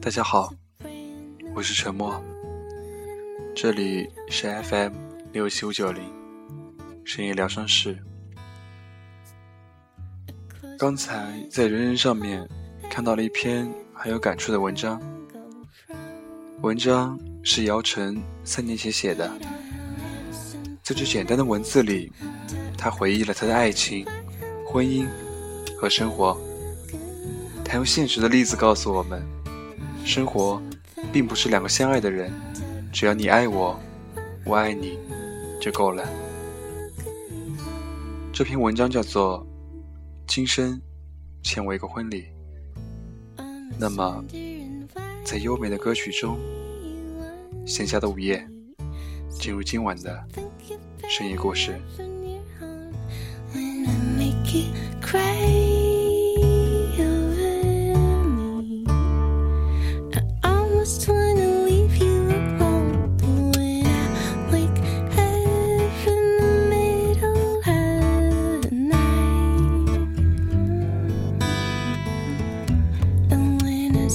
大家好，我是沉默，这里是 FM 六七五九零深夜疗伤室。刚才在人人上面看到了一篇很有感触的文章，文章是姚晨三年前写的，在这简单的文字里，他回忆了他的爱情、婚姻和生活。他用现实的例子告诉我们，生活并不是两个相爱的人，只要你爱我，我爱你，就够了。这篇文章叫做。今生欠我一个婚礼。那么，在优美的歌曲中，闲暇的午夜，进入今晚的深夜故事。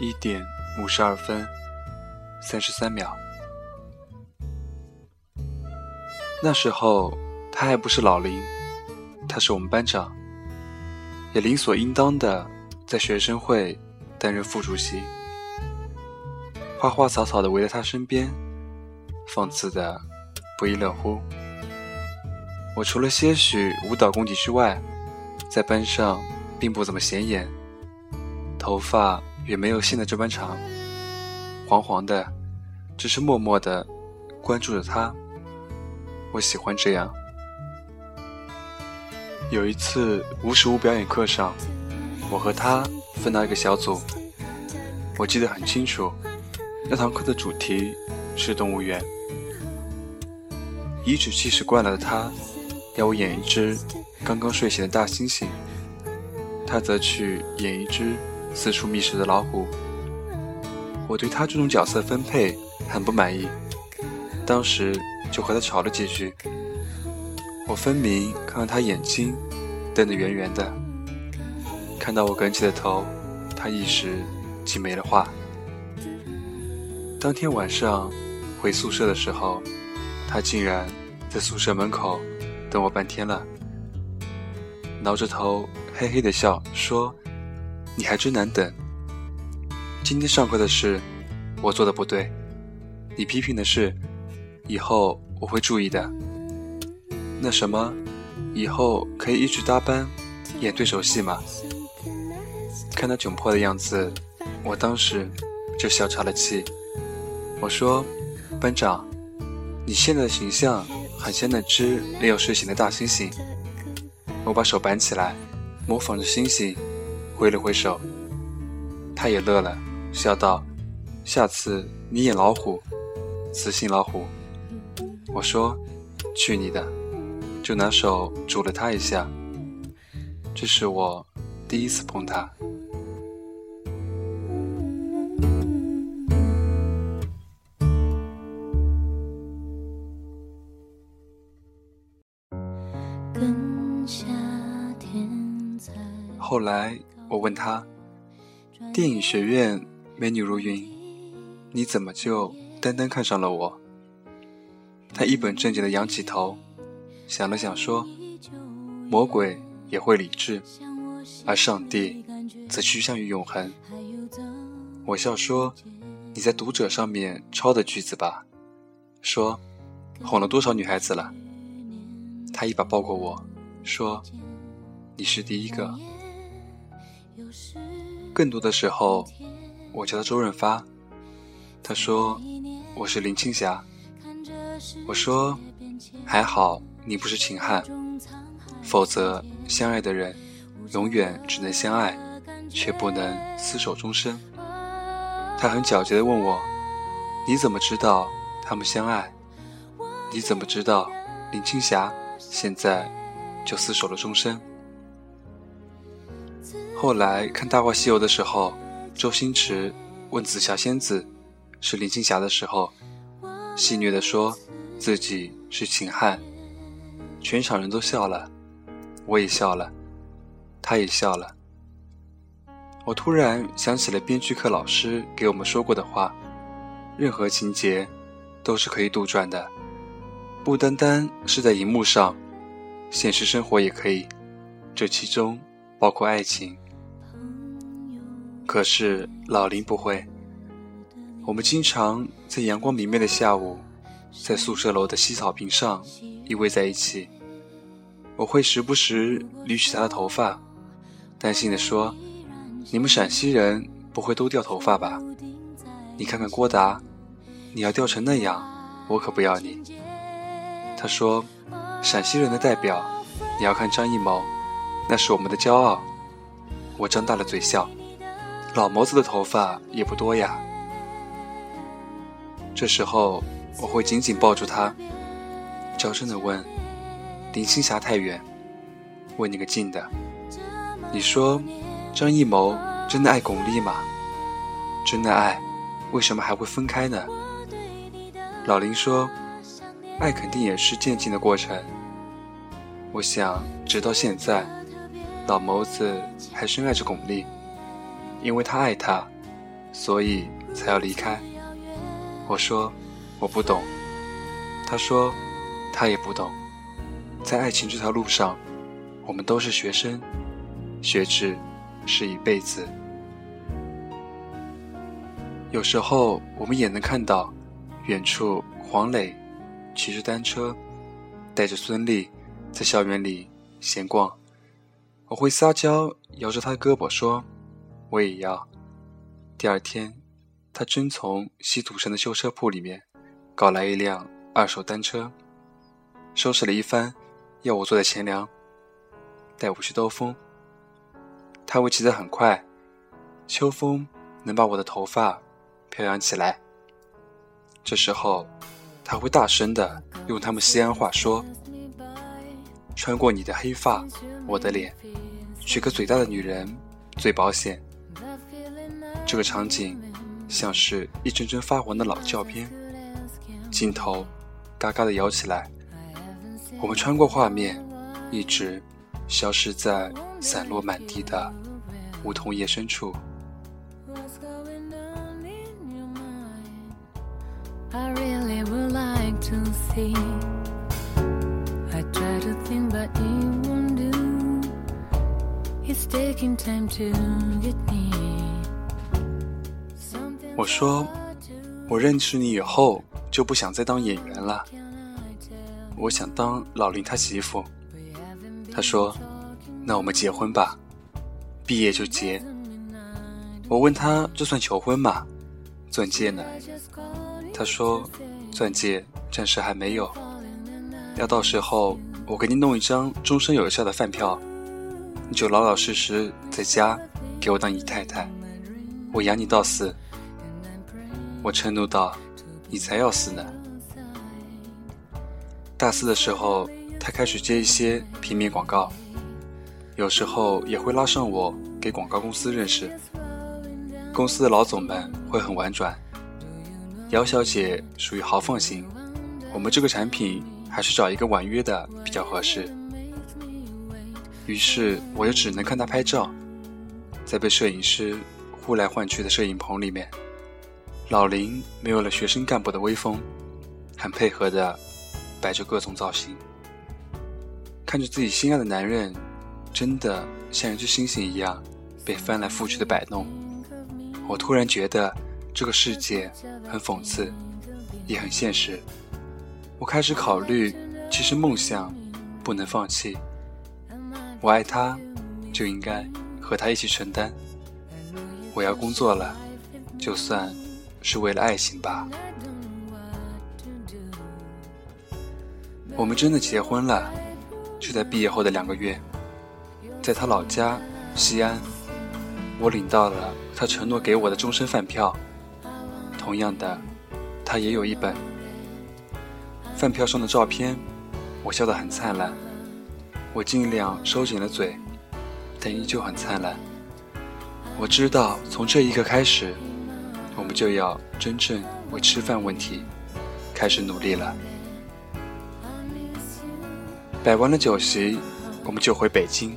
一点五十二分三十三秒。那时候他还不是老林，他是我们班长，也理所应当的在学生会担任副主席，花花草草的围在他身边。讽刺的不亦乐乎。我除了些许舞蹈功底之外，在班上并不怎么显眼，头发也没有现在这般长，黄黄的，只是默默的关注着他。我喜欢这样。有一次无实物表演课上，我和他分到一个小组，我记得很清楚，那堂课的主题是动物园。颐指气使惯了的他，要我演一只刚刚睡醒的大猩猩，他则去演一只四处觅食的老虎。我对他这种角色分配很不满意，当时就和他吵了几句。我分明看到他眼睛瞪得圆圆的，看到我梗起的头，他一时竟没了话。当天晚上回宿舍的时候。他竟然在宿舍门口等我半天了，挠着头嘿嘿的笑说：“你还真难等。今天上课的事我做的不对，你批评的事以后我会注意的。那什么，以后可以一直搭班演对手戏吗？”看他窘迫的样子，我当时就笑岔了气。我说：“班长。”你现在的形象很像那只没有睡醒的大猩猩。我把手板起来，模仿着猩猩，挥了挥手。他也乐了，笑道：“下次你演老虎，雌性老虎。”我说：“去你的！”就拿手拄了他一下。这是我第一次碰他。后来我问他：“电影学院美女如云，你怎么就单单看上了我？”他一本正经的仰起头，想了想说：“魔鬼也会理智，而上帝则趋向于永恒。”我笑说：“你在读者上面抄的句子吧？”说：“哄了多少女孩子了？”他一把抱过我，说：“你是第一个。”更多的时候，我叫他周润发。他说我是林青霞。我说还好你不是秦汉，否则相爱的人永远只能相爱，却不能厮守终生。他很狡黠地问我：“你怎么知道他们相爱？你怎么知道林青霞现在就厮守了终身？”后来看《大话西游》的时候，周星驰问紫霞仙子是林青霞的时候，戏谑地说自己是秦汉，全场人都笑了，我也笑了，他也笑了。我突然想起了编剧课老师给我们说过的话：任何情节都是可以杜撰的，不单单是在荧幕上，现实生活也可以，这其中包括爱情。可是老林不会。我们经常在阳光明媚的下午，在宿舍楼的西草坪上依偎在一起。我会时不时捋起他的头发，担心地说：“你们陕西人不会都掉头发吧？你看看郭达，你要掉成那样，我可不要你。”他说：“陕西人的代表，你要看张艺谋，那是我们的骄傲。”我张大了嘴笑。老谋子的头发也不多呀。这时候我会紧紧抱住他，娇声的问：“林青霞太远，问你个近的。你说张艺谋真的爱巩俐吗？真的爱，为什么还会分开呢？”老林说：“爱肯定也是渐进的过程。我想直到现在，老谋子还深爱着巩俐。”因为他爱她，所以才要离开。我说我不懂，他说他也不懂。在爱情这条路上，我们都是学生，学制是一辈子。有时候我们也能看到，远处黄磊骑着单车，带着孙俪在校园里闲逛。我会撒娇，摇着他的胳膊说。我也要。第二天，他真从西土城的修车铺里面搞来一辆二手单车，收拾了一番，要我坐在前梁，带我去兜风。他会骑得很快，秋风能把我的头发飘扬起来。这时候，他会大声的用他们西安话说：“穿过你的黑发，我的脸，娶个嘴大的女人最保险。”这个场景像是一帧帧发黄的老照片，镜头嘎嘎的摇起来，我们穿过画面，一直消失在散落满地的梧桐叶深处。我说，我认识你以后就不想再当演员了，我想当老林他媳妇。他说：“那我们结婚吧，毕业就结。”我问他：“这算求婚吗？钻戒呢？”他说：“钻戒暂时还没有，要到时候我给你弄一张终身有效的饭票，你就老老实实在家给我当姨太太，我养你到死。”我嗔怒道：“你才要死呢！”大四的时候，他开始接一些平面广告，有时候也会拉上我给广告公司认识。公司的老总们会很婉转：“姚小姐属于豪放型，我们这个产品还是找一个婉约的比较合适。”于是我就只能看他拍照，在被摄影师呼来唤去的摄影棚里面。老林没有了学生干部的威风，很配合的摆着各种造型，看着自己心爱的男人，真的像一只猩猩一样被翻来覆去的摆弄。我突然觉得这个世界很讽刺，也很现实。我开始考虑，其实梦想不能放弃。我爱他，就应该和他一起承担。我要工作了，就算是为了爱情吧。我们真的结婚了，就在毕业后的两个月，在他老家西安，我领到了他承诺给我的终身饭票。同样的，他也有一本。饭票上的照片，我笑得很灿烂。我尽量收紧了嘴，但依旧很灿烂。我知道，从这一刻开始，们就要真正为吃饭问题开始努力了。摆完了酒席，我们就回北京。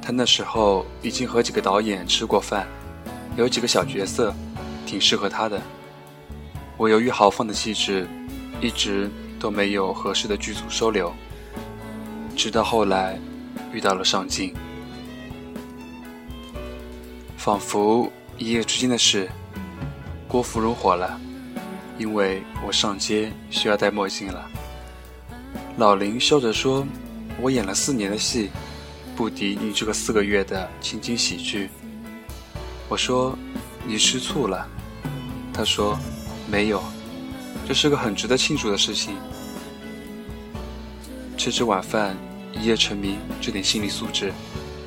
他那时候已经和几个导演吃过饭，有几个小角色，挺适合他的。我由于豪放的气质，一直都没有合适的剧组收留。直到后来，遇到了上镜，仿佛一夜之间的事。郭芙蓉火了，因为我上街需要戴墨镜了。老林笑着说：“我演了四年的戏，不敌你这个四个月的情景喜剧。”我说：“你吃醋了？”他说：“没有，这是个很值得庆祝的事情。吃吃晚饭，一夜成名，这点心理素质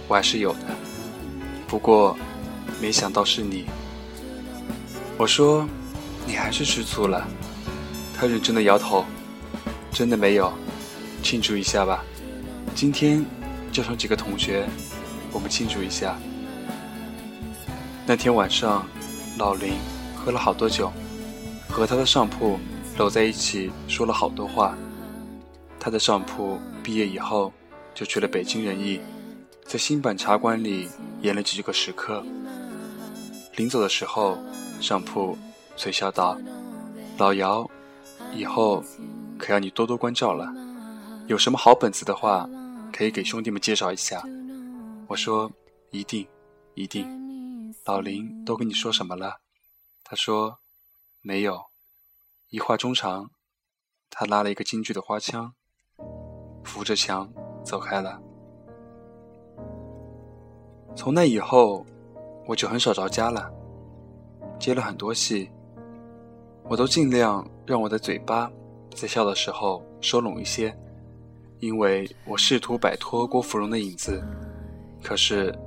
我还是有的。不过，没想到是你。”我说：“你还是吃醋了？”他认真的摇头：“真的没有。”庆祝一下吧，今天叫上几个同学，我们庆祝一下。那天晚上，老林喝了好多酒，和他的上铺搂在一起说了好多话。他的上铺毕业以后就去了北京人艺，在新版茶馆里演了几个时刻。临走的时候，上铺催笑道：“老姚，以后可要你多多关照了。”有什么好本子的话，可以给兄弟们介绍一下。我说一定，一定。老林都跟你说什么了？他说没有。一话中长，他拉了一个京剧的花腔，扶着墙走开了。从那以后，我就很少着家了。接了很多戏，我都尽量让我的嘴巴在笑的时候收拢一些。因为我试图摆脱郭芙蓉的影子，可是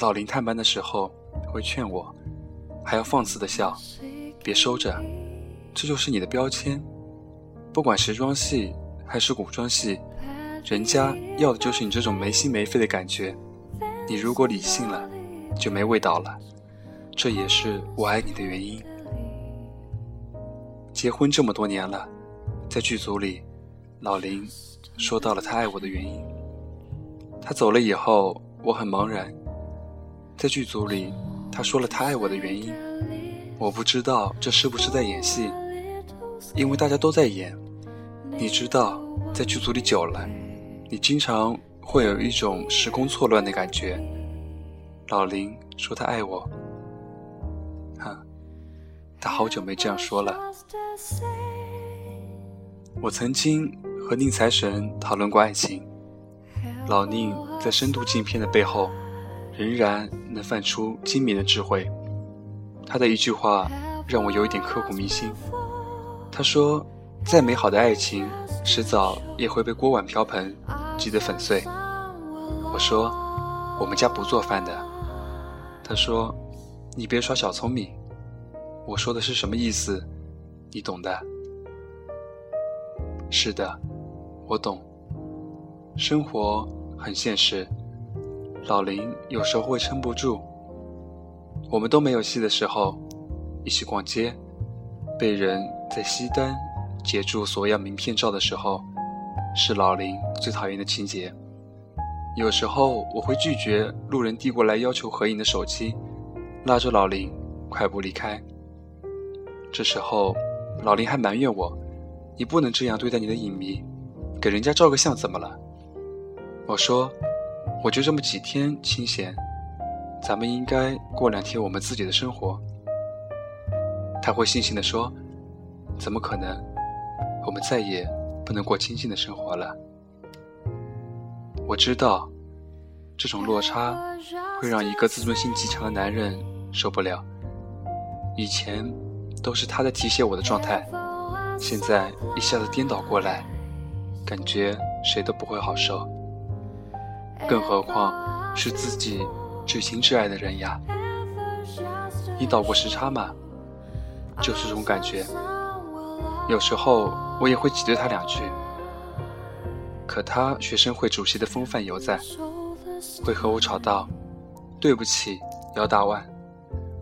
老林探班的时候会劝我，还要放肆的笑，别收着，这就是你的标签。不管时装戏还是古装戏，人家要的就是你这种没心没肺的感觉。你如果理性了，就没味道了。这也是我爱你的原因。结婚这么多年了，在剧组里，老林。说到了他爱我的原因。他走了以后，我很茫然。在剧组里，他说了他爱我的原因，我不知道这是不是在演戏，因为大家都在演。你知道，在剧组里久了，你经常会有一种时空错乱的感觉。老林说他爱我，他好久没这样说了。我曾经。和宁财神讨论过爱情，老宁在深度镜片的背后，仍然能泛出精明的智慧。他的一句话让我有一点刻骨铭心。他说：“再美好的爱情，迟早也会被锅碗瓢盆击得粉碎。”我说：“我们家不做饭的。”他说：“你别耍小聪明。”我说的是什么意思？你懂的。是的。我懂，生活很现实。老林有时候会撑不住。我们都没有戏的时候，一起逛街，被人在西单截住索要名片照的时候，是老林最讨厌的情节。有时候我会拒绝路人递过来要求合影的手机，拉着老林快步离开。这时候，老林还埋怨我：“你不能这样对待你的影迷。”给人家照个相怎么了？我说，我就这么几天清闲，咱们应该过两天我们自己的生活。他会悻悻地说：“怎么可能？我们再也不能过清静的生活了。”我知道，这种落差会让一个自尊心极强的男人受不了。以前都是他在提携我的状态，现在一下子颠倒过来，感觉谁都不会好受。更何况是自己至亲至爱的人呀！你倒过时差吗？就是这种感觉。有时候我也会挤兑他两句。可他学生会主席的风范犹在，会和我吵到：“对不起，姚大万，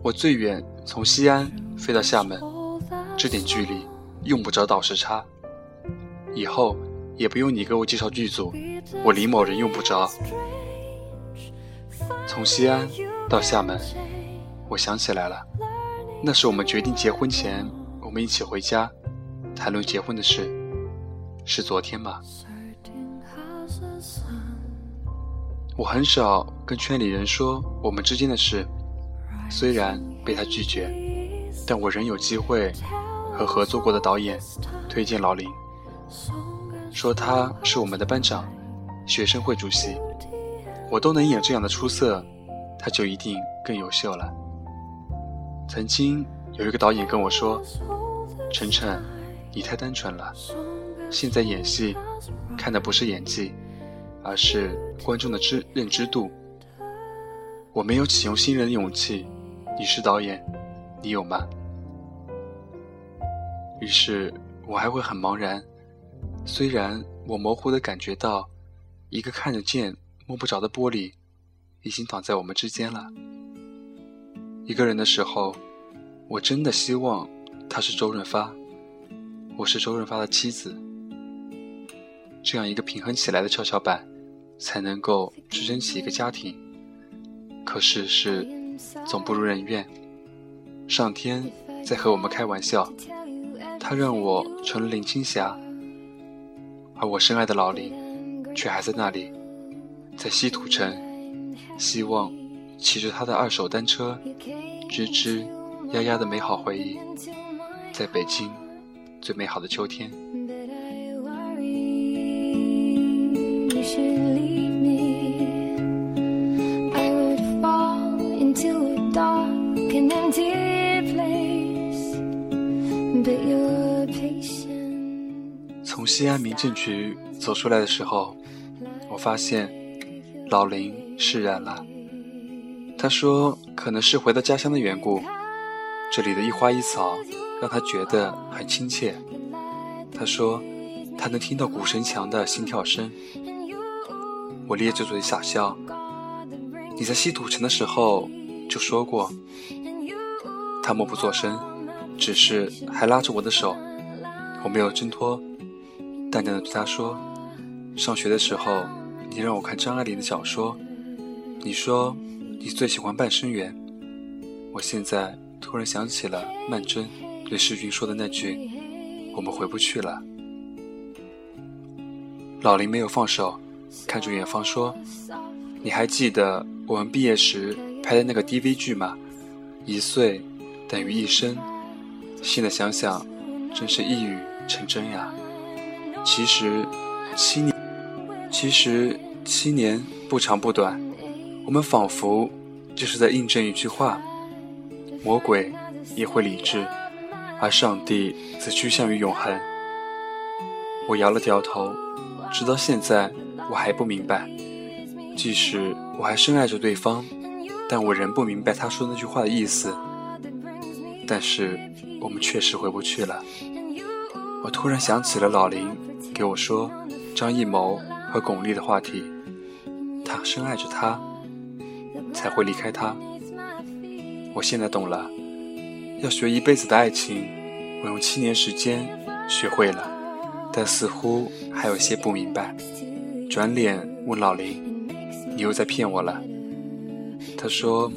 我最远从西安飞到厦门，这点距离用不着倒时差。以后也不用你给我介绍剧组，我李某人用不着。”从西安到厦门，我想起来了，那是我们决定结婚前，我们一起回家谈论结婚的事，是昨天吧？我很少跟圈里人说我们之间的事，虽然被他拒绝，但我仍有机会和合作过的导演推荐老林，说他是我们的班长，学生会主席，我都能演这样的出色，他就一定更优秀了。曾经有一个导演跟我说：“晨晨，你太单纯了，现在演戏看的不是演技。”而是观众的知认知度。我没有启用新人的勇气，你是导演，你有吗？于是我还会很茫然。虽然我模糊的感觉到，一个看得见摸不着的玻璃，已经挡在我们之间了。一个人的时候，我真的希望他是周润发，我是周润发的妻子，这样一个平衡起来的跷跷板。才能够支撑起一个家庭。可事总不如人愿，上天在和我们开玩笑，他让我成了林青霞，而我深爱的老林却还在那里，在西土城，希望骑着他的二手单车，吱吱呀呀的美好回忆，在北京最美好的秋天。西安民政局走出来的时候，我发现老林释然了。他说：“可能是回到家乡的缘故，这里的一花一草让他觉得很亲切。”他说：“他能听到古城墙的心跳声。”我咧着嘴傻笑。你在西土城的时候就说过。他默不作声，只是还拉着我的手。我没有挣脱，淡淡的对他说：“上学的时候，你让我看张爱玲的小说，你说你最喜欢半生缘。我现在突然想起了曼桢对世钧说的那句：我们回不去了。”老林没有放手，看着远方说：“你还记得我们毕业时拍的那个 DV 剧吗？一岁等于一生。现在想想。”真是一语成真呀！其实七年，其实七年不长不短，我们仿佛就是在印证一句话：魔鬼也会理智，而上帝则趋向于永恒。我摇了摇头，直到现在我还不明白。即使我还深爱着对方，但我仍不明白他说那句话的意思。但是。我们确实回不去了。我突然想起了老林给我说张艺谋和巩俐的话题，他深爱着她，才会离开他。我现在懂了，要学一辈子的爱情，我用七年时间学会了，但似乎还有些不明白。转脸问老林：“你又在骗我了？”他说：“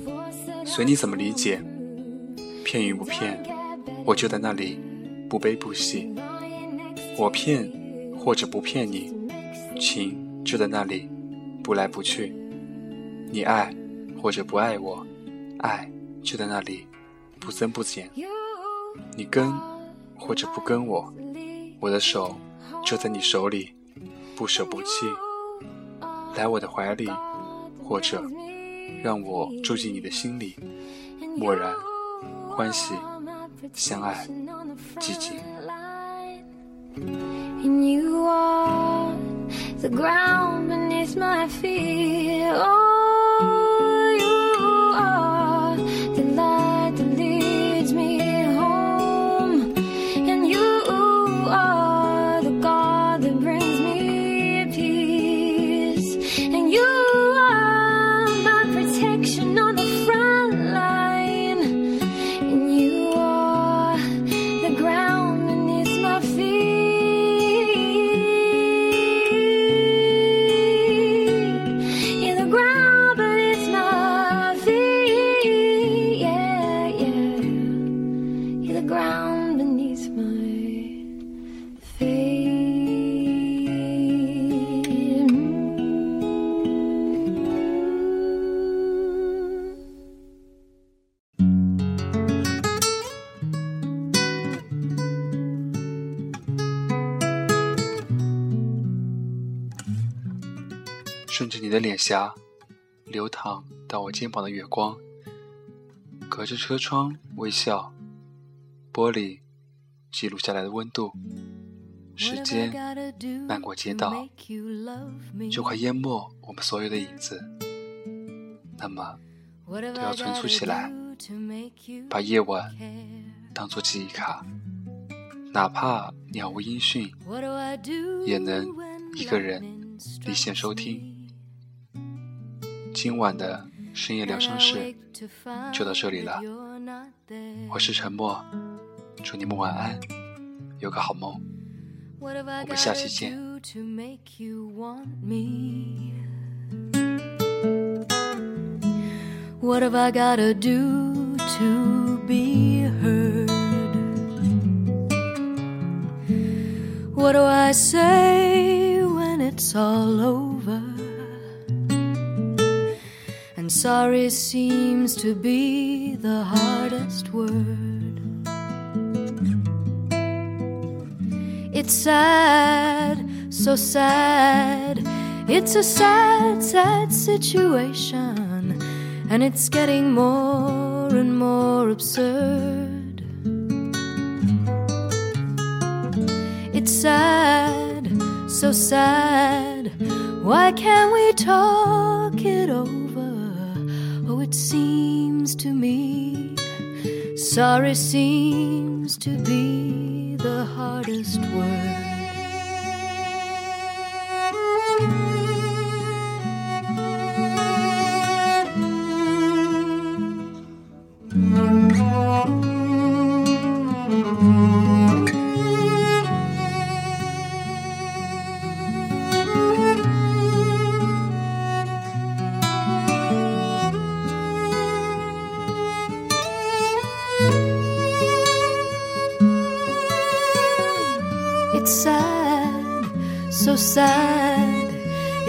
随你怎么理解，骗与不骗。”我就在那里，不悲不喜。我骗或者不骗你，情就在那里，不来不去。你爱或者不爱我，爱就在那里，不增不减。你跟或者不跟我，我的手就在你手里，不舍不弃。来我的怀里，或者让我住进你的心里，默然、欢喜、相爱、寂静。And you are the ground beneath my feet. Oh, 顺着你的脸颊流淌到我肩膀的月光，隔着车窗微笑，玻璃记录下来的温度。时间漫过街道，就快淹没我们所有的影子。那么，都要存储起来，把夜晚当做记忆卡，哪怕杳无音讯，也能一个人离线收听。今晚的深夜疗伤室就到这里了，我是沉默，祝你们晚安，有个好梦。我们下期见。 What have I gotta do to be heard? What do I say when it's all over? And sorry seems to be the hardest word. It's sad, so sad. It's a sad, sad situation. And it's getting more and more absurd. It's sad, so sad. Why can't we talk it over? Oh, it seems to me sorry seems to be the hardest word.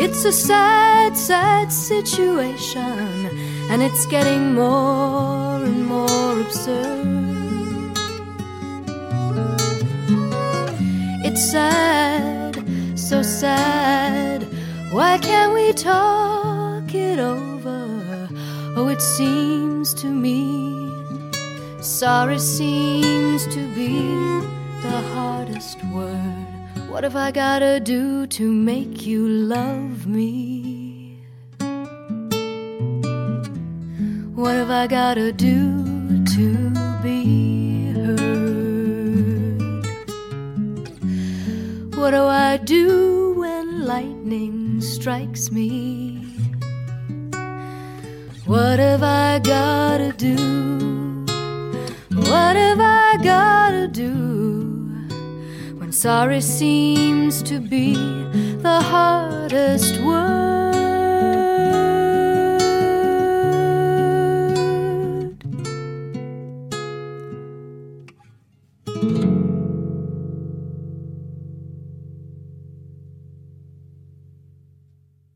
It's a sad, sad situation, and it's getting more and more absurd. It's sad, so sad. Why can't we talk it over? Oh, it seems to me sorry seems to be. What have I gotta do to make you love me? What have I gotta do to be heard? What do I do when lightning strikes me? What have I gotta do? What have I gotta do sorry seems to be the hardest word?